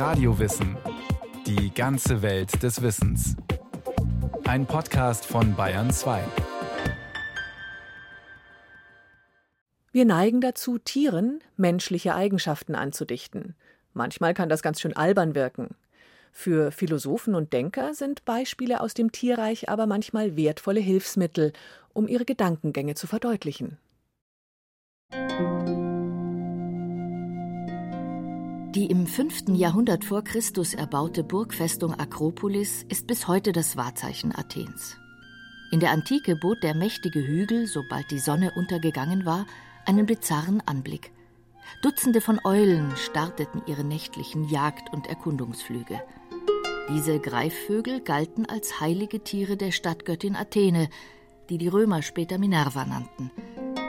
Radiowissen. Die ganze Welt des Wissens. Ein Podcast von Bayern 2. Wir neigen dazu, Tieren menschliche Eigenschaften anzudichten. Manchmal kann das ganz schön albern wirken. Für Philosophen und Denker sind Beispiele aus dem Tierreich aber manchmal wertvolle Hilfsmittel, um ihre Gedankengänge zu verdeutlichen. Die im 5. Jahrhundert vor Christus erbaute Burgfestung Akropolis ist bis heute das Wahrzeichen Athens. In der Antike bot der mächtige Hügel, sobald die Sonne untergegangen war, einen bizarren Anblick. Dutzende von Eulen starteten ihre nächtlichen Jagd- und Erkundungsflüge. Diese Greifvögel galten als heilige Tiere der Stadtgöttin Athene, die die Römer später Minerva nannten.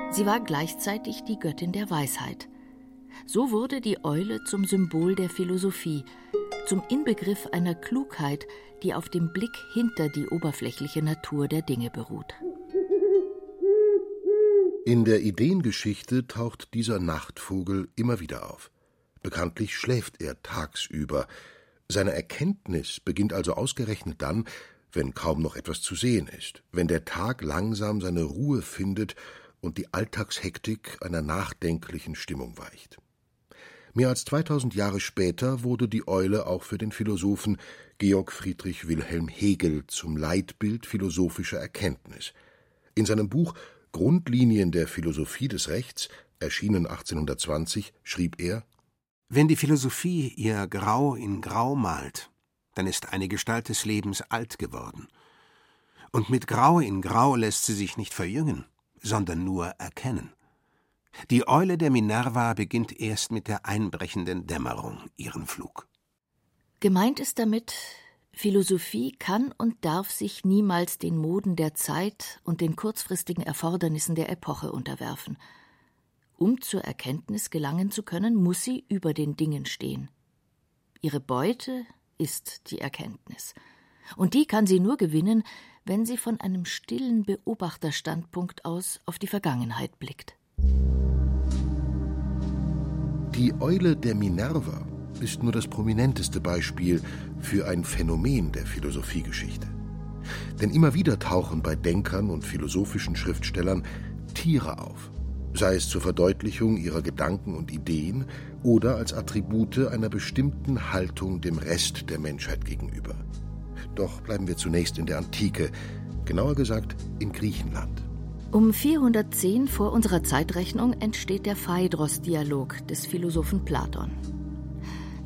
Sie war gleichzeitig die Göttin der Weisheit. So wurde die Eule zum Symbol der Philosophie, zum Inbegriff einer Klugheit, die auf dem Blick hinter die oberflächliche Natur der Dinge beruht. In der Ideengeschichte taucht dieser Nachtvogel immer wieder auf. Bekanntlich schläft er tagsüber. Seine Erkenntnis beginnt also ausgerechnet dann, wenn kaum noch etwas zu sehen ist, wenn der Tag langsam seine Ruhe findet und die Alltagshektik einer nachdenklichen Stimmung weicht. Mehr als 2000 Jahre später wurde die Eule auch für den Philosophen Georg Friedrich Wilhelm Hegel zum Leitbild philosophischer Erkenntnis. In seinem Buch Grundlinien der Philosophie des Rechts, erschienen 1820, schrieb er Wenn die Philosophie ihr Grau in Grau malt, dann ist eine Gestalt des Lebens alt geworden. Und mit Grau in Grau lässt sie sich nicht verjüngen, sondern nur erkennen. Die Eule der Minerva beginnt erst mit der einbrechenden Dämmerung ihren Flug. Gemeint ist damit, Philosophie kann und darf sich niemals den Moden der Zeit und den kurzfristigen Erfordernissen der Epoche unterwerfen. Um zur Erkenntnis gelangen zu können, muss sie über den Dingen stehen. Ihre Beute ist die Erkenntnis. Und die kann sie nur gewinnen, wenn sie von einem stillen Beobachterstandpunkt aus auf die Vergangenheit blickt. Die Eule der Minerva ist nur das prominenteste Beispiel für ein Phänomen der Philosophiegeschichte. Denn immer wieder tauchen bei Denkern und philosophischen Schriftstellern Tiere auf, sei es zur Verdeutlichung ihrer Gedanken und Ideen oder als Attribute einer bestimmten Haltung dem Rest der Menschheit gegenüber. Doch bleiben wir zunächst in der Antike, genauer gesagt in Griechenland. Um 410 vor unserer Zeitrechnung entsteht der Phaedros-Dialog des Philosophen Platon.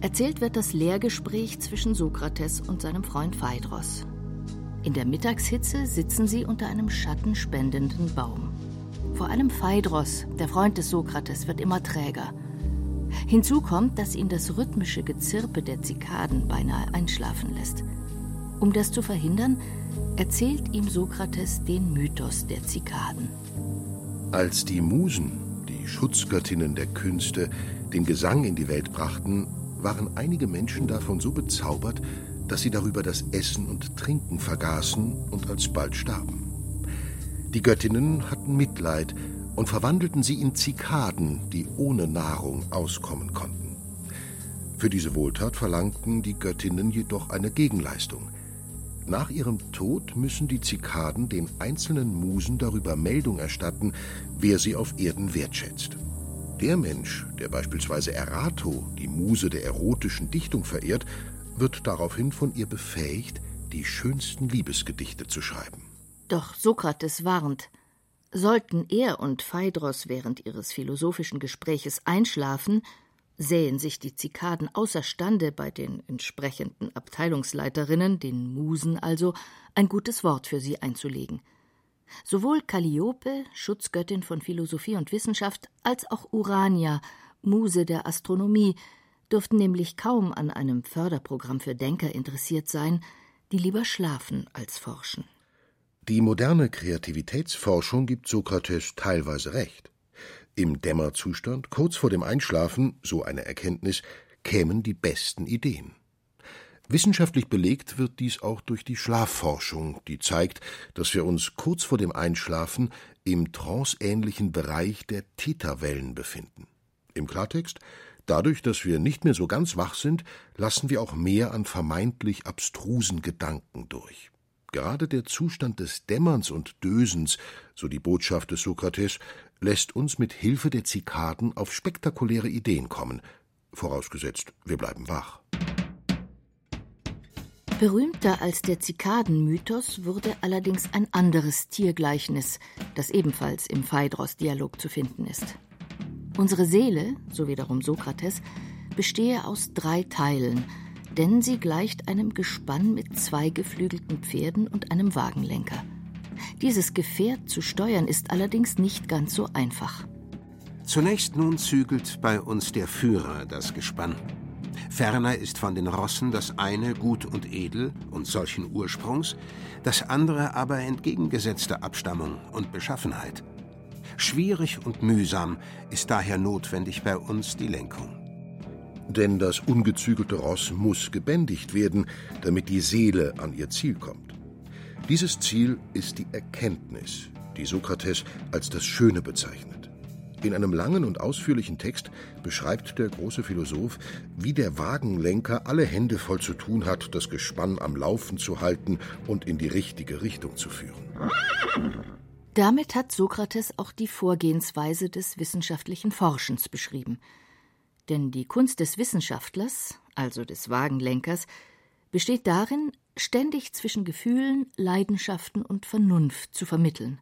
Erzählt wird das Lehrgespräch zwischen Sokrates und seinem Freund Phaedros. In der Mittagshitze sitzen sie unter einem schattenspendenden Baum. Vor allem Phaedros, der Freund des Sokrates, wird immer träger. Hinzu kommt, dass ihn das rhythmische Gezirpe der Zikaden beinahe einschlafen lässt. Um das zu verhindern, erzählt ihm Sokrates den Mythos der Zikaden. Als die Musen, die Schutzgöttinnen der Künste, den Gesang in die Welt brachten, waren einige Menschen davon so bezaubert, dass sie darüber das Essen und Trinken vergaßen und alsbald starben. Die Göttinnen hatten Mitleid und verwandelten sie in Zikaden, die ohne Nahrung auskommen konnten. Für diese Wohltat verlangten die Göttinnen jedoch eine Gegenleistung. Nach ihrem Tod müssen die Zikaden den einzelnen Musen darüber Meldung erstatten, wer sie auf Erden wertschätzt. Der Mensch, der beispielsweise Erato, die Muse der erotischen Dichtung, verehrt, wird daraufhin von ihr befähigt, die schönsten Liebesgedichte zu schreiben. Doch Sokrates warnt, sollten er und Phaedros während ihres philosophischen Gespräches einschlafen, sähen sich die Zikaden außerstande, bei den entsprechenden Abteilungsleiterinnen, den Musen also, ein gutes Wort für sie einzulegen. Sowohl Calliope, Schutzgöttin von Philosophie und Wissenschaft, als auch Urania, Muse der Astronomie, dürften nämlich kaum an einem Förderprogramm für Denker interessiert sein, die lieber schlafen als forschen. Die moderne Kreativitätsforschung gibt Sokrates teilweise recht. Im Dämmerzustand, kurz vor dem Einschlafen, so eine Erkenntnis, kämen die besten Ideen. Wissenschaftlich belegt wird dies auch durch die Schlafforschung, die zeigt, dass wir uns kurz vor dem Einschlafen im tranceähnlichen Bereich der Theta-Wellen befinden. Im Klartext, Dadurch, dass wir nicht mehr so ganz wach sind, lassen wir auch mehr an vermeintlich abstrusen Gedanken durch. Gerade der Zustand des Dämmerns und Dösens, so die Botschaft des Sokrates, lässt uns mit Hilfe der Zikaden auf spektakuläre Ideen kommen, vorausgesetzt, wir bleiben wach. Berühmter als der Zikadenmythos wurde allerdings ein anderes Tiergleichnis, das ebenfalls im Phaedros-Dialog zu finden ist. Unsere Seele, so wiederum Sokrates, bestehe aus drei Teilen, denn sie gleicht einem Gespann mit zwei geflügelten Pferden und einem Wagenlenker. Dieses Gefährt zu steuern ist allerdings nicht ganz so einfach. Zunächst nun zügelt bei uns der Führer das Gespann. Ferner ist von den Rossen das eine gut und edel und solchen Ursprungs, das andere aber entgegengesetzter Abstammung und Beschaffenheit. Schwierig und mühsam ist daher notwendig bei uns die Lenkung. Denn das ungezügelte Ross muss gebändigt werden, damit die Seele an ihr Ziel kommt. Dieses Ziel ist die Erkenntnis, die Sokrates als das Schöne bezeichnet. In einem langen und ausführlichen Text beschreibt der große Philosoph, wie der Wagenlenker alle Hände voll zu tun hat, das Gespann am Laufen zu halten und in die richtige Richtung zu führen. Damit hat Sokrates auch die Vorgehensweise des wissenschaftlichen Forschens beschrieben. Denn die Kunst des Wissenschaftlers, also des Wagenlenkers, besteht darin, ständig zwischen Gefühlen, Leidenschaften und Vernunft zu vermitteln.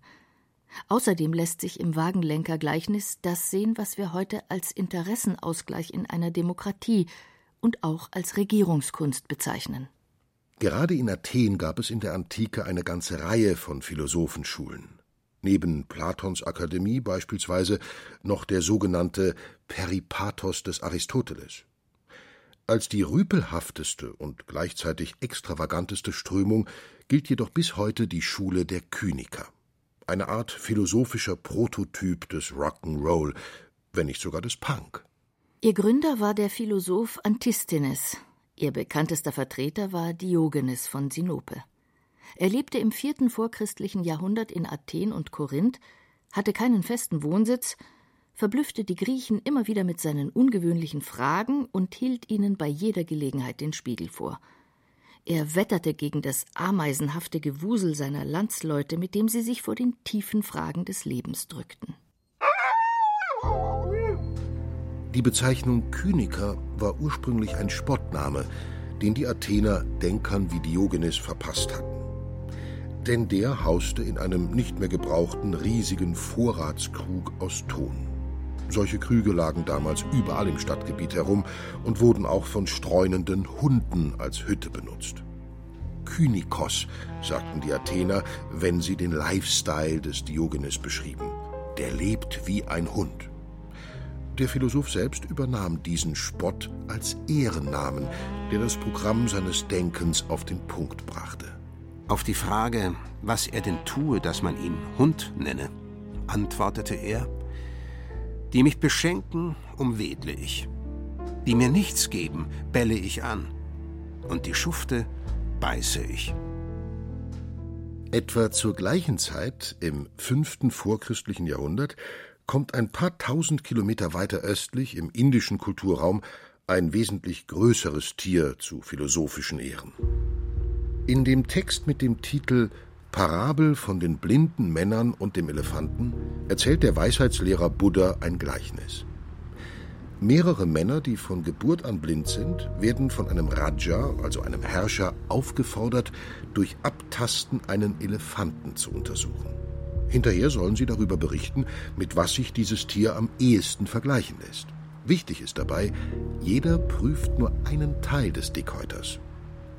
Außerdem lässt sich im Wagenlenkergleichnis das sehen, was wir heute als Interessenausgleich in einer Demokratie und auch als Regierungskunst bezeichnen. Gerade in Athen gab es in der Antike eine ganze Reihe von Philosophenschulen neben Platons Akademie beispielsweise noch der sogenannte Peripathos des Aristoteles. Als die rüpelhafteste und gleichzeitig extravaganteste Strömung gilt jedoch bis heute die Schule der Kyniker, eine Art philosophischer Prototyp des Rock'n'Roll, wenn nicht sogar des Punk. Ihr Gründer war der Philosoph Antisthenes, ihr bekanntester Vertreter war Diogenes von Sinope. Er lebte im vierten vorchristlichen Jahrhundert in Athen und Korinth, hatte keinen festen Wohnsitz, verblüffte die Griechen immer wieder mit seinen ungewöhnlichen Fragen und hielt ihnen bei jeder Gelegenheit den Spiegel vor. Er wetterte gegen das ameisenhafte Gewusel seiner Landsleute, mit dem sie sich vor den tiefen Fragen des Lebens drückten. Die Bezeichnung Kyniker war ursprünglich ein Spottname, den die Athener Denkern wie Diogenes verpasst hatten denn der hauste in einem nicht mehr gebrauchten riesigen Vorratskrug aus Ton. Solche Krüge lagen damals überall im Stadtgebiet herum und wurden auch von streunenden Hunden als Hütte benutzt. Kynikos, sagten die Athener, wenn sie den Lifestyle des Diogenes beschrieben. Der lebt wie ein Hund. Der Philosoph selbst übernahm diesen Spott als Ehrennamen, der das Programm seines Denkens auf den Punkt brachte. Auf die Frage, was er denn tue, dass man ihn Hund nenne, antwortete er: Die mich beschenken, umwedle ich. Die mir nichts geben, belle ich an. Und die Schufte beiße ich. Etwa zur gleichen Zeit, im fünften vorchristlichen Jahrhundert, kommt ein paar tausend Kilometer weiter östlich im indischen Kulturraum ein wesentlich größeres Tier zu philosophischen Ehren. In dem Text mit dem Titel Parabel von den blinden Männern und dem Elefanten erzählt der Weisheitslehrer Buddha ein Gleichnis. Mehrere Männer, die von Geburt an blind sind, werden von einem Raja, also einem Herrscher, aufgefordert, durch Abtasten einen Elefanten zu untersuchen. Hinterher sollen sie darüber berichten, mit was sich dieses Tier am ehesten vergleichen lässt. Wichtig ist dabei, jeder prüft nur einen Teil des Dickhäuters.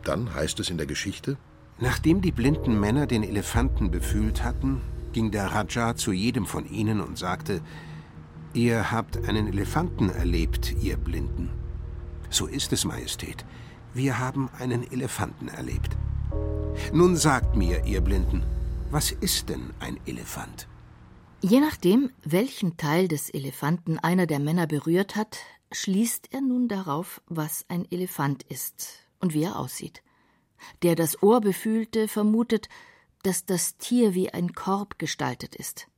Dann heißt es in der Geschichte, Nachdem die blinden Männer den Elefanten befühlt hatten, ging der Raja zu jedem von ihnen und sagte, Ihr habt einen Elefanten erlebt, ihr Blinden. So ist es, Majestät. Wir haben einen Elefanten erlebt. Nun sagt mir, ihr Blinden, was ist denn ein Elefant? Je nachdem, welchen Teil des Elefanten einer der Männer berührt hat, schließt er nun darauf, was ein Elefant ist und wie er aussieht. Der das Ohr befühlte, vermutet, dass das Tier wie ein Korb gestaltet ist.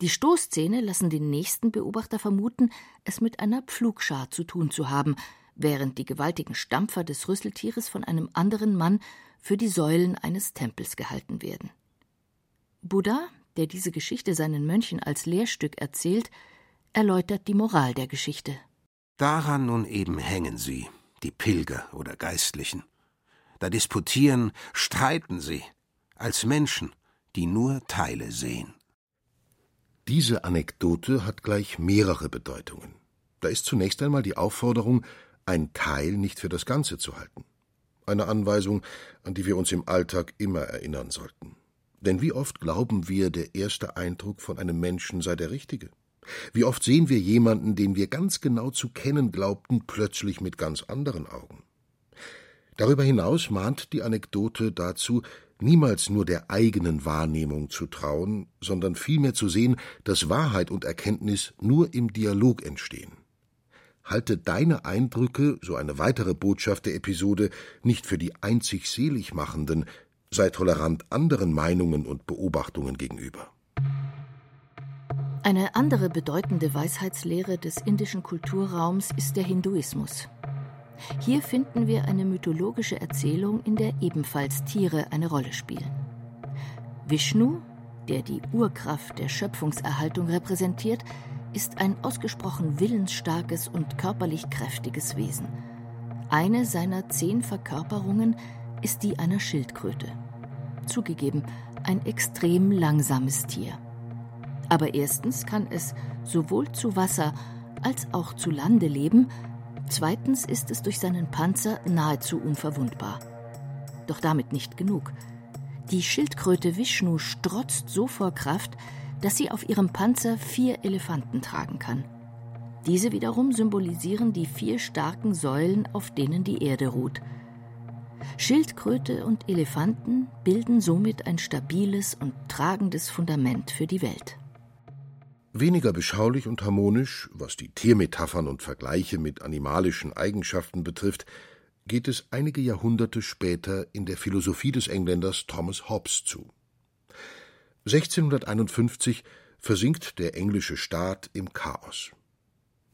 Die Stoßzähne lassen den nächsten Beobachter vermuten, es mit einer Pflugschar zu tun zu haben, während die gewaltigen Stampfer des Rüsseltieres von einem anderen Mann für die Säulen eines Tempels gehalten werden. Buddha, der diese Geschichte seinen Mönchen als Lehrstück erzählt, erläutert die Moral der Geschichte. Daran nun eben hängen sie, die Pilger oder Geistlichen. Da disputieren, streiten sie, als Menschen, die nur Teile sehen. Diese Anekdote hat gleich mehrere Bedeutungen. Da ist zunächst einmal die Aufforderung, ein Teil nicht für das Ganze zu halten. Eine Anweisung, an die wir uns im Alltag immer erinnern sollten. Denn wie oft glauben wir, der erste Eindruck von einem Menschen sei der richtige? Wie oft sehen wir jemanden, den wir ganz genau zu kennen glaubten, plötzlich mit ganz anderen Augen? Darüber hinaus mahnt die Anekdote dazu, niemals nur der eigenen Wahrnehmung zu trauen, sondern vielmehr zu sehen, dass Wahrheit und Erkenntnis nur im Dialog entstehen. Halte deine Eindrücke, so eine weitere Botschaft der Episode, nicht für die einzig selig machenden, sei tolerant anderen Meinungen und Beobachtungen gegenüber. Eine andere bedeutende Weisheitslehre des indischen Kulturraums ist der Hinduismus. Hier finden wir eine mythologische Erzählung, in der ebenfalls Tiere eine Rolle spielen. Vishnu, der die Urkraft der Schöpfungserhaltung repräsentiert, ist ein ausgesprochen willensstarkes und körperlich kräftiges Wesen. Eine seiner zehn Verkörperungen ist die einer Schildkröte. Zugegeben, ein extrem langsames Tier. Aber erstens kann es sowohl zu Wasser als auch zu Lande leben, Zweitens ist es durch seinen Panzer nahezu unverwundbar. Doch damit nicht genug. Die Schildkröte Vishnu strotzt so vor Kraft, dass sie auf ihrem Panzer vier Elefanten tragen kann. Diese wiederum symbolisieren die vier starken Säulen, auf denen die Erde ruht. Schildkröte und Elefanten bilden somit ein stabiles und tragendes Fundament für die Welt. Weniger beschaulich und harmonisch, was die Tiermetaphern und Vergleiche mit animalischen Eigenschaften betrifft, geht es einige Jahrhunderte später in der Philosophie des Engländers Thomas Hobbes zu. 1651 versinkt der englische Staat im Chaos.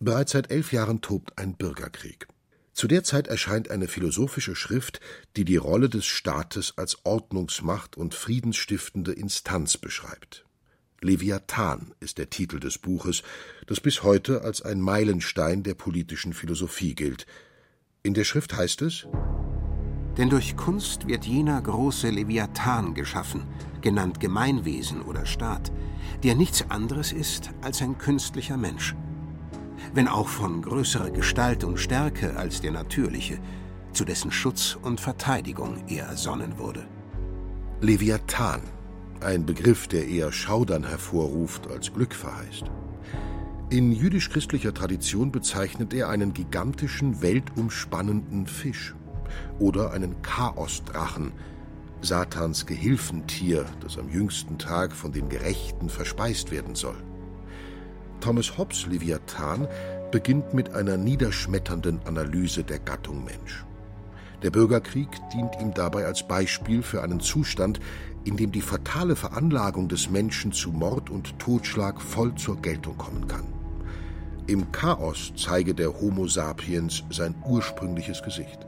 Bereits seit elf Jahren tobt ein Bürgerkrieg. Zu der Zeit erscheint eine philosophische Schrift, die die Rolle des Staates als Ordnungsmacht und friedensstiftende Instanz beschreibt. Leviathan ist der Titel des Buches, das bis heute als ein Meilenstein der politischen Philosophie gilt. In der Schrift heißt es Denn durch Kunst wird jener große Leviathan geschaffen, genannt Gemeinwesen oder Staat, der nichts anderes ist als ein künstlicher Mensch. Wenn auch von größerer Gestalt und Stärke als der natürliche, zu dessen Schutz und Verteidigung er ersonnen wurde. Leviathan ein Begriff, der eher Schaudern hervorruft als Glück verheißt. In jüdisch-christlicher Tradition bezeichnet er einen gigantischen, weltumspannenden Fisch oder einen Chaosdrachen, Satans Gehilfentier, das am jüngsten Tag von den Gerechten verspeist werden soll. Thomas Hobbes Leviathan beginnt mit einer niederschmetternden Analyse der Gattung Mensch. Der Bürgerkrieg dient ihm dabei als Beispiel für einen Zustand, in dem die fatale Veranlagung des Menschen zu Mord und Totschlag voll zur Geltung kommen kann. Im Chaos zeige der Homo sapiens sein ursprüngliches Gesicht.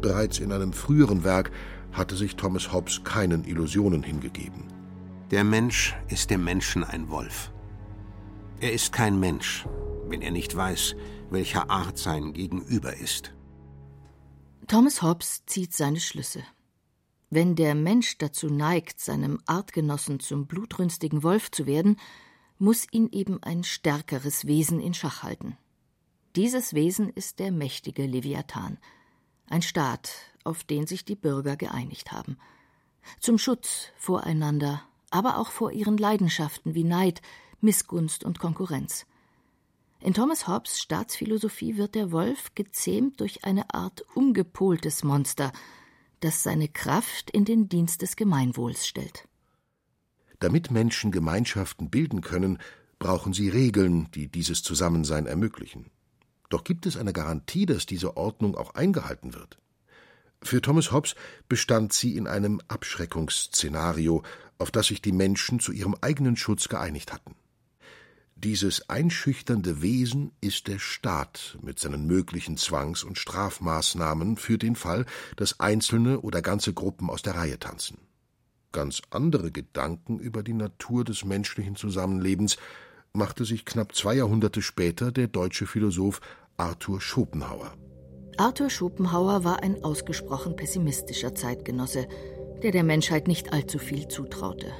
Bereits in einem früheren Werk hatte sich Thomas Hobbes keinen Illusionen hingegeben. Der Mensch ist dem Menschen ein Wolf. Er ist kein Mensch, wenn er nicht weiß, welcher Art sein Gegenüber ist. Thomas Hobbes zieht seine Schlüsse. Wenn der Mensch dazu neigt, seinem Artgenossen zum blutrünstigen Wolf zu werden, muss ihn eben ein stärkeres Wesen in Schach halten. Dieses Wesen ist der mächtige Leviathan, ein Staat, auf den sich die Bürger geeinigt haben. Zum Schutz voreinander, aber auch vor ihren Leidenschaften wie Neid, Missgunst und Konkurrenz. In Thomas Hobbes Staatsphilosophie wird der Wolf gezähmt durch eine Art umgepoltes Monster, das seine Kraft in den Dienst des Gemeinwohls stellt. Damit Menschen Gemeinschaften bilden können, brauchen sie Regeln, die dieses Zusammensein ermöglichen. Doch gibt es eine Garantie, dass diese Ordnung auch eingehalten wird? Für Thomas Hobbes bestand sie in einem Abschreckungsszenario, auf das sich die Menschen zu ihrem eigenen Schutz geeinigt hatten. Dieses einschüchternde Wesen ist der Staat mit seinen möglichen Zwangs- und Strafmaßnahmen für den Fall, dass Einzelne oder ganze Gruppen aus der Reihe tanzen. Ganz andere Gedanken über die Natur des menschlichen Zusammenlebens machte sich knapp zwei Jahrhunderte später der deutsche Philosoph Arthur Schopenhauer. Arthur Schopenhauer war ein ausgesprochen pessimistischer Zeitgenosse, der der Menschheit nicht allzu viel zutraute.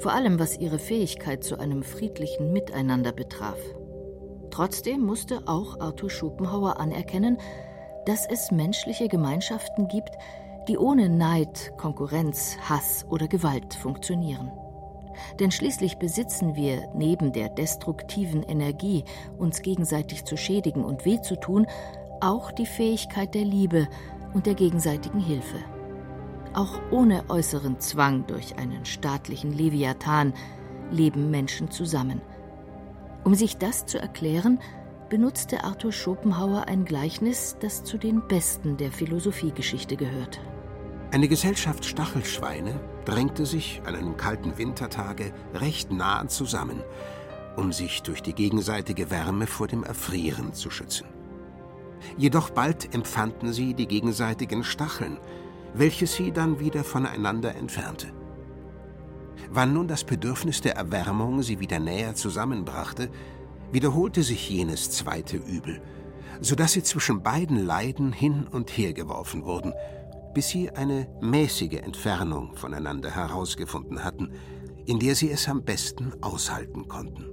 Vor allem was ihre Fähigkeit zu einem friedlichen Miteinander betraf. Trotzdem musste auch Arthur Schopenhauer anerkennen, dass es menschliche Gemeinschaften gibt, die ohne Neid, Konkurrenz, Hass oder Gewalt funktionieren. Denn schließlich besitzen wir neben der destruktiven Energie, uns gegenseitig zu schädigen und weh zu tun, auch die Fähigkeit der Liebe und der gegenseitigen Hilfe. Auch ohne äußeren Zwang durch einen staatlichen Leviathan leben Menschen zusammen. Um sich das zu erklären, benutzte Arthur Schopenhauer ein Gleichnis, das zu den besten der Philosophiegeschichte gehört. Eine Gesellschaft Stachelschweine drängte sich an einem kalten Wintertage recht nah zusammen, um sich durch die gegenseitige Wärme vor dem Erfrieren zu schützen. Jedoch bald empfanden sie die gegenseitigen Stacheln, welche sie dann wieder voneinander entfernte. Wann nun das Bedürfnis der Erwärmung sie wieder näher zusammenbrachte, wiederholte sich jenes zweite Übel, so dass sie zwischen beiden Leiden hin und her geworfen wurden, bis sie eine mäßige Entfernung voneinander herausgefunden hatten, in der sie es am besten aushalten konnten.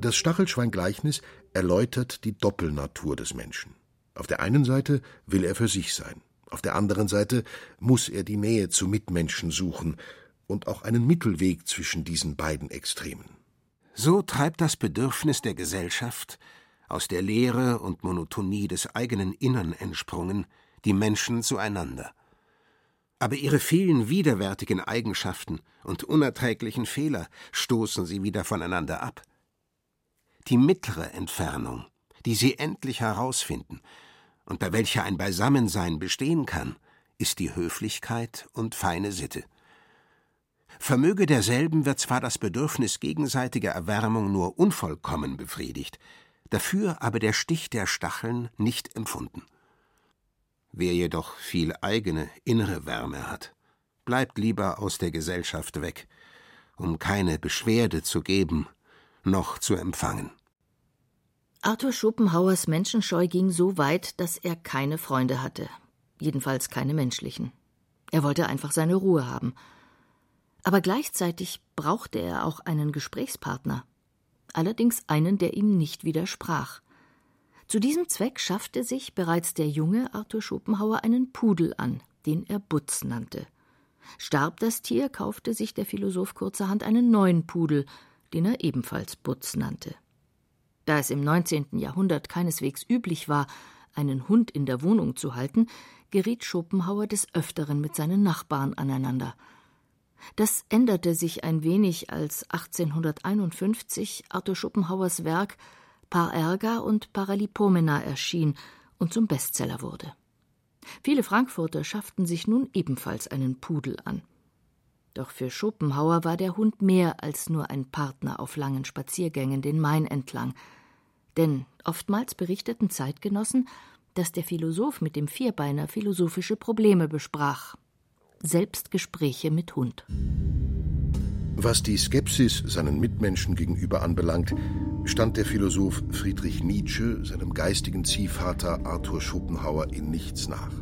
Das Stachelschwein-Gleichnis erläutert die Doppelnatur des Menschen. Auf der einen Seite will er für sich sein, auf der anderen Seite muss er die Nähe zu Mitmenschen suchen und auch einen Mittelweg zwischen diesen beiden Extremen. So treibt das Bedürfnis der Gesellschaft, aus der Leere und Monotonie des eigenen Innern entsprungen, die Menschen zueinander. Aber ihre vielen widerwärtigen Eigenschaften und unerträglichen Fehler stoßen sie wieder voneinander ab. Die mittlere Entfernung, die sie endlich herausfinden und bei welcher ein Beisammensein bestehen kann, ist die Höflichkeit und feine Sitte. Vermöge derselben wird zwar das Bedürfnis gegenseitiger Erwärmung nur unvollkommen befriedigt, dafür aber der Stich der Stacheln nicht empfunden. Wer jedoch viel eigene innere Wärme hat, bleibt lieber aus der Gesellschaft weg, um keine Beschwerde zu geben noch zu empfangen. Arthur Schopenhauers Menschenscheu ging so weit, dass er keine Freunde hatte, jedenfalls keine menschlichen. Er wollte einfach seine Ruhe haben. Aber gleichzeitig brauchte er auch einen Gesprächspartner, allerdings einen, der ihm nicht widersprach. Zu diesem Zweck schaffte sich bereits der junge Arthur Schopenhauer einen Pudel an, den er Butz nannte. Starb das Tier, kaufte sich der Philosoph kurzerhand einen neuen Pudel, den er ebenfalls Butz nannte. Da es im 19. Jahrhundert keineswegs üblich war, einen Hund in der Wohnung zu halten, geriet Schopenhauer des Öfteren mit seinen Nachbarn aneinander. Das änderte sich ein wenig, als 1851 Arthur Schopenhauers Werk Par Erga und Paralipomena erschien und zum Bestseller wurde. Viele Frankfurter schafften sich nun ebenfalls einen Pudel an. Doch für Schopenhauer war der Hund mehr als nur ein Partner auf langen Spaziergängen den Main entlang. Denn oftmals berichteten Zeitgenossen, dass der Philosoph mit dem Vierbeiner philosophische Probleme besprach. Selbstgespräche mit Hund. Was die Skepsis seinen Mitmenschen gegenüber anbelangt, stand der Philosoph Friedrich Nietzsche seinem geistigen Ziehvater Arthur Schopenhauer in nichts nach.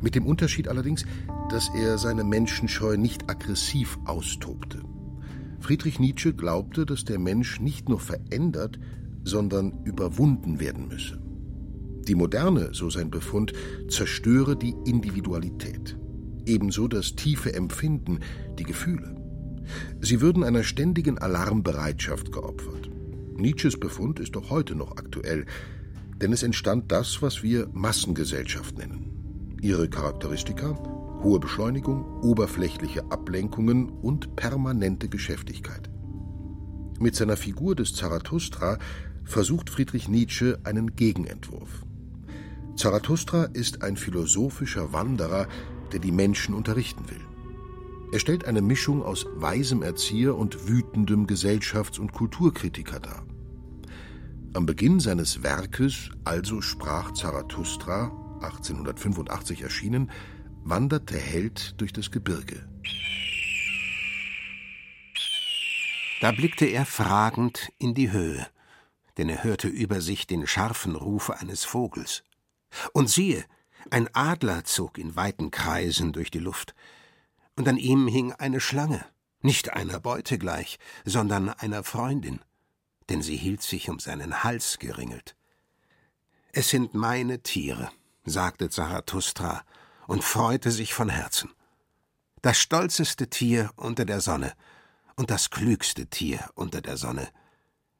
Mit dem Unterschied allerdings, dass er seine Menschenscheu nicht aggressiv austobte. Friedrich Nietzsche glaubte, dass der Mensch nicht nur verändert, sondern überwunden werden müsse. Die Moderne, so sein Befund, zerstöre die Individualität, ebenso das tiefe Empfinden, die Gefühle. Sie würden einer ständigen Alarmbereitschaft geopfert. Nietzsches Befund ist auch heute noch aktuell, denn es entstand das, was wir Massengesellschaft nennen. Ihre Charakteristika hohe Beschleunigung, oberflächliche Ablenkungen und permanente Geschäftigkeit. Mit seiner Figur des Zarathustra versucht Friedrich Nietzsche einen Gegenentwurf. Zarathustra ist ein philosophischer Wanderer, der die Menschen unterrichten will. Er stellt eine Mischung aus weisem Erzieher und wütendem Gesellschafts- und Kulturkritiker dar. Am Beginn seines Werkes Also sprach Zarathustra, 1885 erschienen, wandert der Held durch das Gebirge. Da blickte er fragend in die Höhe, denn er hörte über sich den scharfen Ruf eines Vogels. Und siehe, ein Adler zog in weiten Kreisen durch die Luft, und an ihm hing eine Schlange, nicht einer Beute gleich, sondern einer Freundin denn sie hielt sich um seinen Hals geringelt. Es sind meine Tiere, sagte Zarathustra und freute sich von Herzen. Das stolzeste Tier unter der Sonne und das klügste Tier unter der Sonne.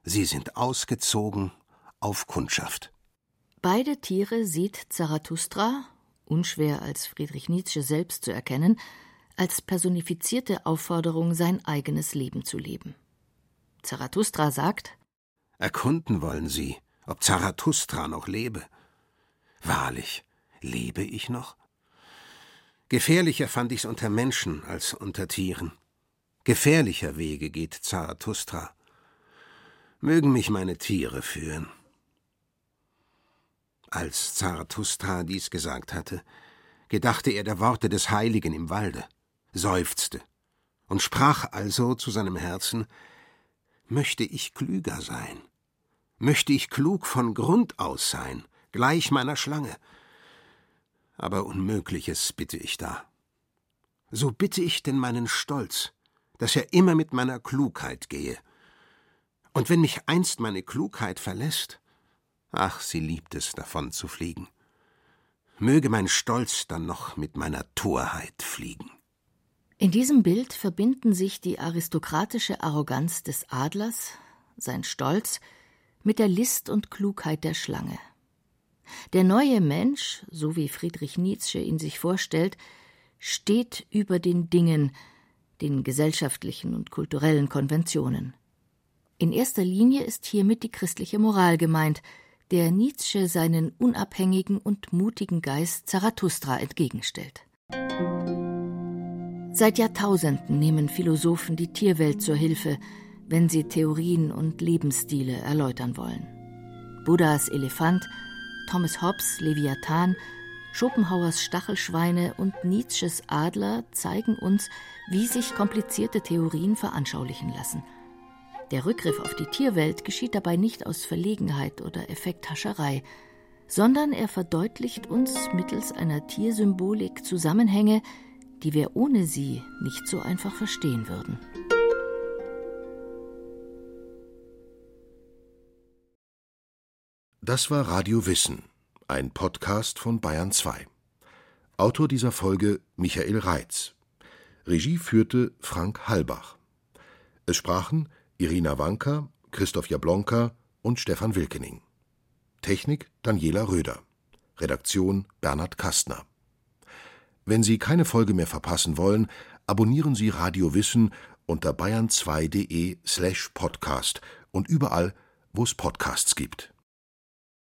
Sie sind ausgezogen auf Kundschaft. Beide Tiere sieht Zarathustra, unschwer als Friedrich Nietzsche selbst zu erkennen, als personifizierte Aufforderung, sein eigenes Leben zu leben. Zarathustra sagt Erkunden wollen sie, ob Zarathustra noch lebe. Wahrlich, lebe ich noch? Gefährlicher fand ich's unter Menschen als unter Tieren. Gefährlicher Wege geht Zarathustra. Mögen mich meine Tiere führen. Als Zarathustra dies gesagt hatte, gedachte er der Worte des Heiligen im Walde, seufzte und sprach also zu seinem Herzen Möchte ich klüger sein? Möchte ich klug von Grund aus sein, gleich meiner Schlange? Aber Unmögliches bitte ich da. So bitte ich denn meinen Stolz, dass er immer mit meiner Klugheit gehe. Und wenn mich einst meine Klugheit verlässt, ach, sie liebt es, davon zu fliegen. Möge mein Stolz dann noch mit meiner Torheit fliegen. In diesem Bild verbinden sich die aristokratische Arroganz des Adlers, sein Stolz, mit der List und Klugheit der Schlange. Der neue Mensch, so wie Friedrich Nietzsche ihn sich vorstellt, steht über den Dingen, den gesellschaftlichen und kulturellen Konventionen. In erster Linie ist hiermit die christliche Moral gemeint, der Nietzsche seinen unabhängigen und mutigen Geist Zarathustra entgegenstellt. Seit Jahrtausenden nehmen Philosophen die Tierwelt zur Hilfe, wenn sie Theorien und Lebensstile erläutern wollen. Buddhas Elefant, Thomas Hobbes Leviathan, Schopenhauers Stachelschweine und Nietzsches Adler zeigen uns, wie sich komplizierte Theorien veranschaulichen lassen. Der Rückgriff auf die Tierwelt geschieht dabei nicht aus Verlegenheit oder Effekthascherei, sondern er verdeutlicht uns mittels einer Tiersymbolik Zusammenhänge, die wir ohne sie nicht so einfach verstehen würden. Das war Radio Wissen, ein Podcast von Bayern 2. Autor dieser Folge Michael Reitz. Regie führte Frank Halbach. Es sprachen Irina Wanka, Christoph Jablonka und Stefan Wilkening. Technik Daniela Röder. Redaktion Bernhard Kastner. Wenn Sie keine Folge mehr verpassen wollen, abonnieren Sie Radio Wissen unter bayern2.de slash podcast und überall, wo es Podcasts gibt.